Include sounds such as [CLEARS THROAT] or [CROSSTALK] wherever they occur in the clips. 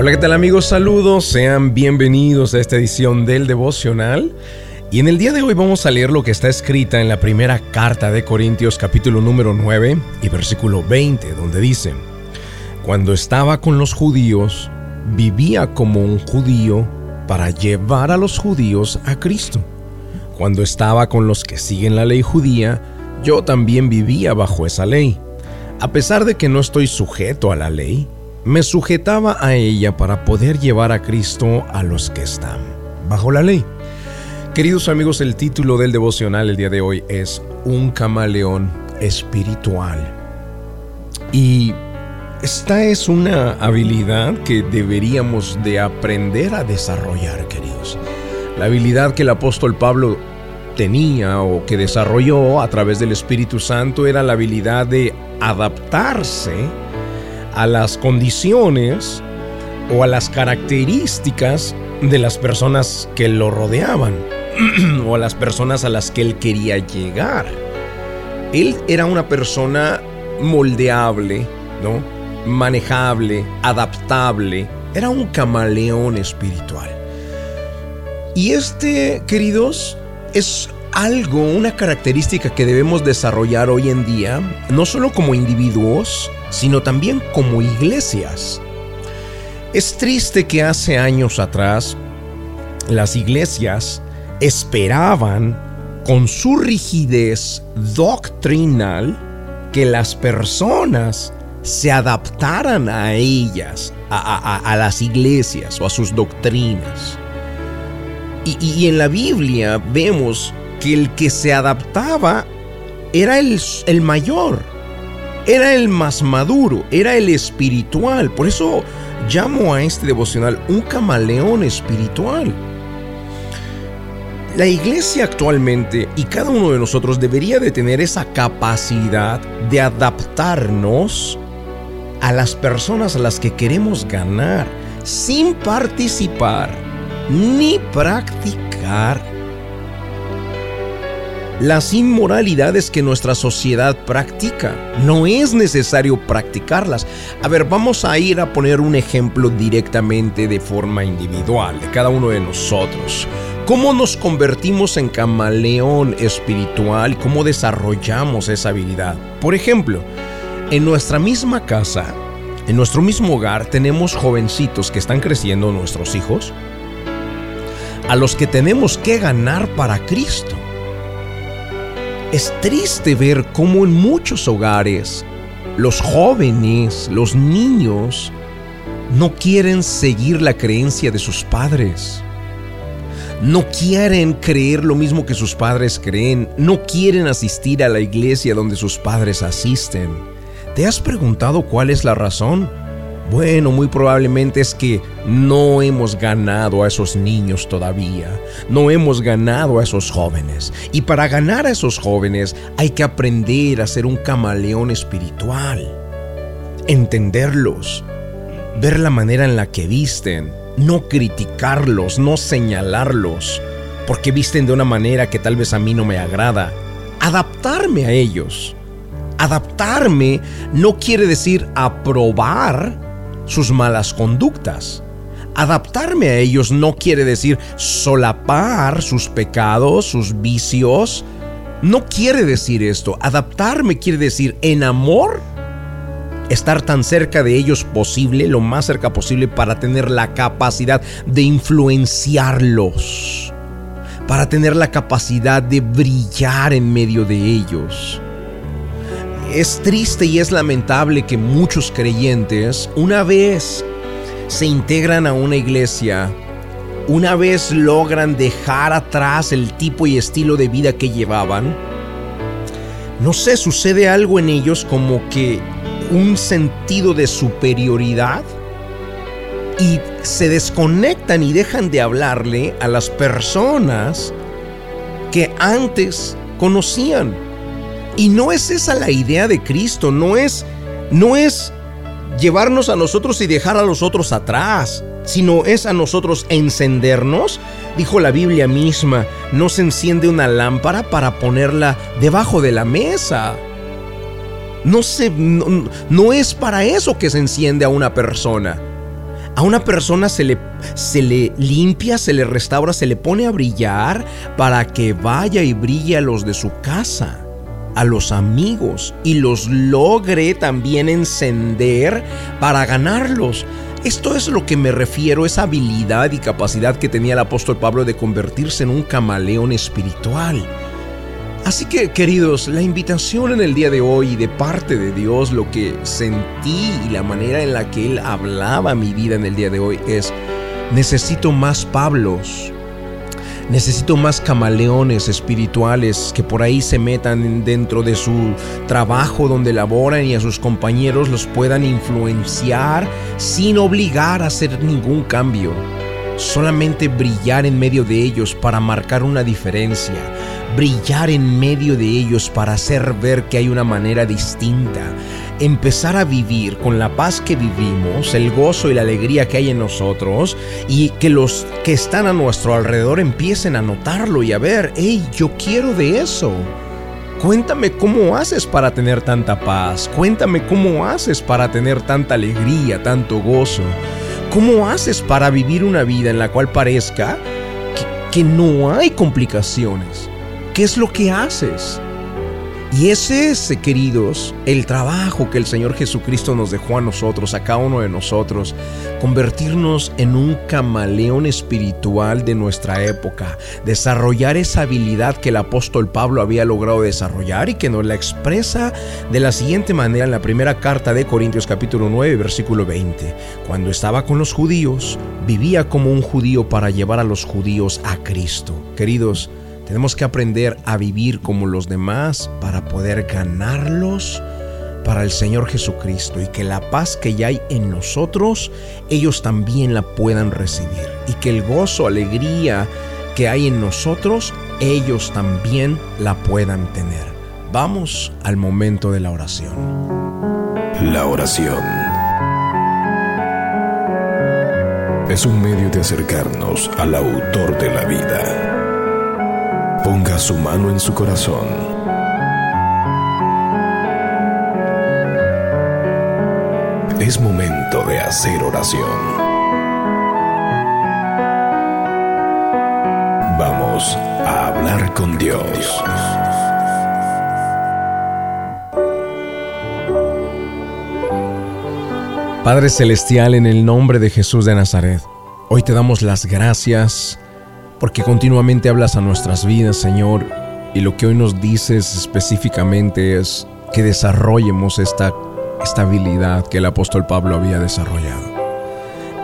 Hola, ¿qué tal amigos? Saludos, sean bienvenidos a esta edición del devocional. Y en el día de hoy vamos a leer lo que está escrita en la primera carta de Corintios capítulo número 9 y versículo 20, donde dice, Cuando estaba con los judíos, vivía como un judío para llevar a los judíos a Cristo. Cuando estaba con los que siguen la ley judía, yo también vivía bajo esa ley. A pesar de que no estoy sujeto a la ley, me sujetaba a ella para poder llevar a Cristo a los que están bajo la ley. Queridos amigos, el título del devocional el día de hoy es Un camaleón espiritual. Y esta es una habilidad que deberíamos de aprender a desarrollar, queridos. La habilidad que el apóstol Pablo tenía o que desarrolló a través del Espíritu Santo era la habilidad de adaptarse a las condiciones o a las características de las personas que lo rodeaban. [CLEARS THROAT] o a las personas a las que él quería llegar. Él era una persona moldeable, ¿no? Manejable, adaptable. Era un camaleón espiritual. Y este, queridos, es algo, una característica que debemos desarrollar hoy en día, no solo como individuos, sino también como iglesias. Es triste que hace años atrás las iglesias esperaban con su rigidez doctrinal que las personas se adaptaran a ellas, a, las iglesias o a sus doctrinas. Y, en la Biblia vemos que el que se adaptaba era el, el mayor, era el más maduro, era el espiritual. Por eso llamo a este devocional un camaleón espiritual. La iglesia actualmente y cada uno de nosotros debería de tener esa capacidad de adaptarnos a las personas a las que queremos ganar sin participar ni practicar las inmoralidades que nuestra sociedad practica. No es necesario practicarlas. A ver, vamos a ir a poner un ejemplo directamente de forma individual de cada uno de nosotros. ¿Cómo nos convertimos en camaleón espiritual? ¿Cómo desarrollamos esa habilidad? Por ejemplo, en nuestra misma casa, en nuestro mismo hogar, tenemos jovencitos que están creciendo, nuestros hijos, a los que tenemos que ganar para Cristo. Es triste ver cómo en muchos hogares los jóvenes, los niños, no quieren seguir la creencia de sus padres no quieren creer lo mismo que sus padres creen, no quieren asistir a la iglesia donde sus padres asisten. ¿Te has preguntado cuál es la razón? Bueno, muy probablemente es que no hemos ganado a esos niños todavía, no hemos ganado a esos jóvenes. Y para ganar a esos jóvenes hay que aprender a ser un camaleón espiritual, entenderlos, ver la manera en la que visten, no criticarlos, no señalarlos, porque visten de una manera que tal vez a mí no me agrada. Adaptarme a ellos. Adaptarme no quiere decir aprobar sus malas conductas. Adaptarme a ellos no quiere decir solapar sus pecados, sus vicios. No quiere decir esto. Adaptarme quiere decir en amor estar tan cerca de ellos posible, lo más cerca posible para tener la capacidad de influenciarlos, para tener la capacidad de brillar en medio de ellos. Es triste y es lamentable que muchos creyentes, una vez se integran a una iglesia, una vez logran dejar atrás el tipo y estilo de vida que llevaban, no sé, sucede algo en ellos como que un sentido de superioridad y se desconectan y dejan de hablarle a las personas que antes conocían. Y no es esa la idea de Cristo, no es no es llevarnos a nosotros y dejar a los otros atrás, sino es a nosotros encendernos. Dijo la Biblia misma, no se enciende una lámpara para ponerla debajo de la mesa. No, se, no, es para eso que se enciende a una persona. A una persona se le, se le limpia, se le restaura, se le pone a brillar para que vaya y brille a los de su casa, a los amigos y los logre también encender para ganarlos. Esto es lo que me refiero, esa habilidad y capacidad que tenía el apóstol Pablo de convertirse en un camaleón espiritual. Así que, queridos, la invitación en el día de hoy de parte de Dios, lo que sentí y la manera en la que Él hablaba mi vida en el día de hoy es, necesito más Pablos, necesito más camaleones espirituales que por ahí se metan dentro de su trabajo donde laboran y a sus compañeros los puedan influenciar sin obligar a hacer ningún cambio. Solamente brillar en medio de ellos para marcar una diferencia brillar en medio de ellos para hacer ver que hay una manera distinta, empezar a vivir con la paz que vivimos, el gozo y la alegría que hay en nosotros y que los que están a nuestro alrededor empiecen a notarlo y a ver, hey, yo quiero de eso. Cuéntame cómo haces para tener tanta paz, cuéntame cómo haces para tener tanta alegría, tanto gozo, cómo haces para vivir una vida en la cual parezca que, no hay complicaciones ¿Qué es lo que haces? Y ese es, queridos, el trabajo que el Señor Jesucristo nos dejó a nosotros, a cada uno de nosotros, convertirnos en un camaleón espiritual de nuestra época, desarrollar esa habilidad que el apóstol Pablo había logrado desarrollar y que nos la expresa de la siguiente manera en la primera carta de Corintios capítulo 9, versículo 20. Cuando estaba con los judíos, vivía como un judío para llevar a los judíos a Cristo. Queridos, tenemos que aprender a vivir como los demás para poder ganarlos para el Señor Jesucristo y que la paz que ya hay en nosotros, ellos también la puedan recibir. Y que el gozo, alegría que hay en nosotros, ellos también la puedan tener. Vamos al momento de la oración. La oración es un medio de acercarnos al autor de la vida Ponga su mano en su corazón. Es momento de hacer oración. Vamos a hablar con Dios. Padre Celestial, en el nombre de Jesús de Nazaret, hoy te damos las gracias porque continuamente hablas a nuestras vidas, Señor, y lo que hoy nos dices específicamente es que desarrollemos esta, esta habilidad que el apóstol Pablo había desarrollado.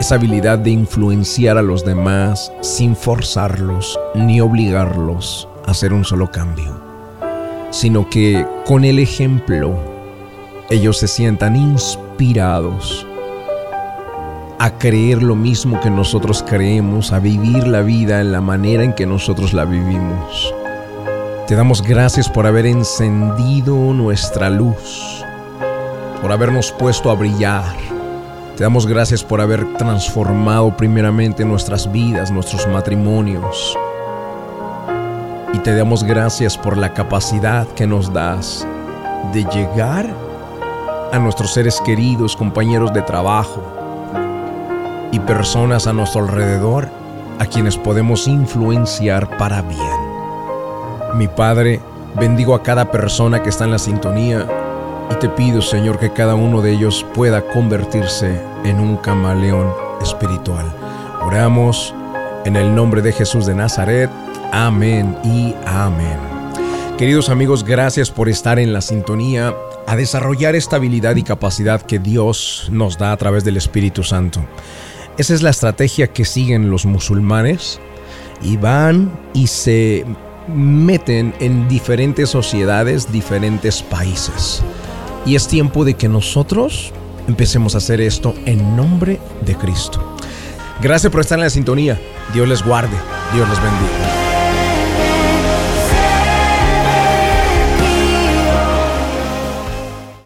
Esa habilidad de influenciar a los demás sin forzarlos ni obligarlos a hacer un solo cambio, sino que con el ejemplo ellos se sientan inspirados a creer lo mismo que nosotros creemos, a vivir la vida en la manera en que nosotros la vivimos. Te damos gracias por haber encendido nuestra luz, por habernos puesto a brillar. Te damos gracias por haber transformado primeramente nuestras vidas, nuestros matrimonios. Y te damos gracias por la capacidad que nos das de llegar a nuestros seres queridos, compañeros de trabajo, personas a nuestro alrededor a quienes podemos influenciar para bien. Mi Padre, bendigo a cada persona que está en la sintonía y te pido, Señor, que cada uno de ellos pueda convertirse en un camaleón espiritual. Oramos en el nombre de Jesús de Nazaret. Amén y amén. Queridos amigos, gracias por estar en la sintonía a desarrollar esta habilidad y capacidad que Dios nos da a través del Espíritu Santo. Esa es la estrategia que siguen los musulmanes y van y se meten en diferentes sociedades, diferentes países. Y es tiempo de que nosotros empecemos a hacer esto en nombre de Cristo. Gracias por estar en la sintonía. Dios les guarde. Dios les bendiga.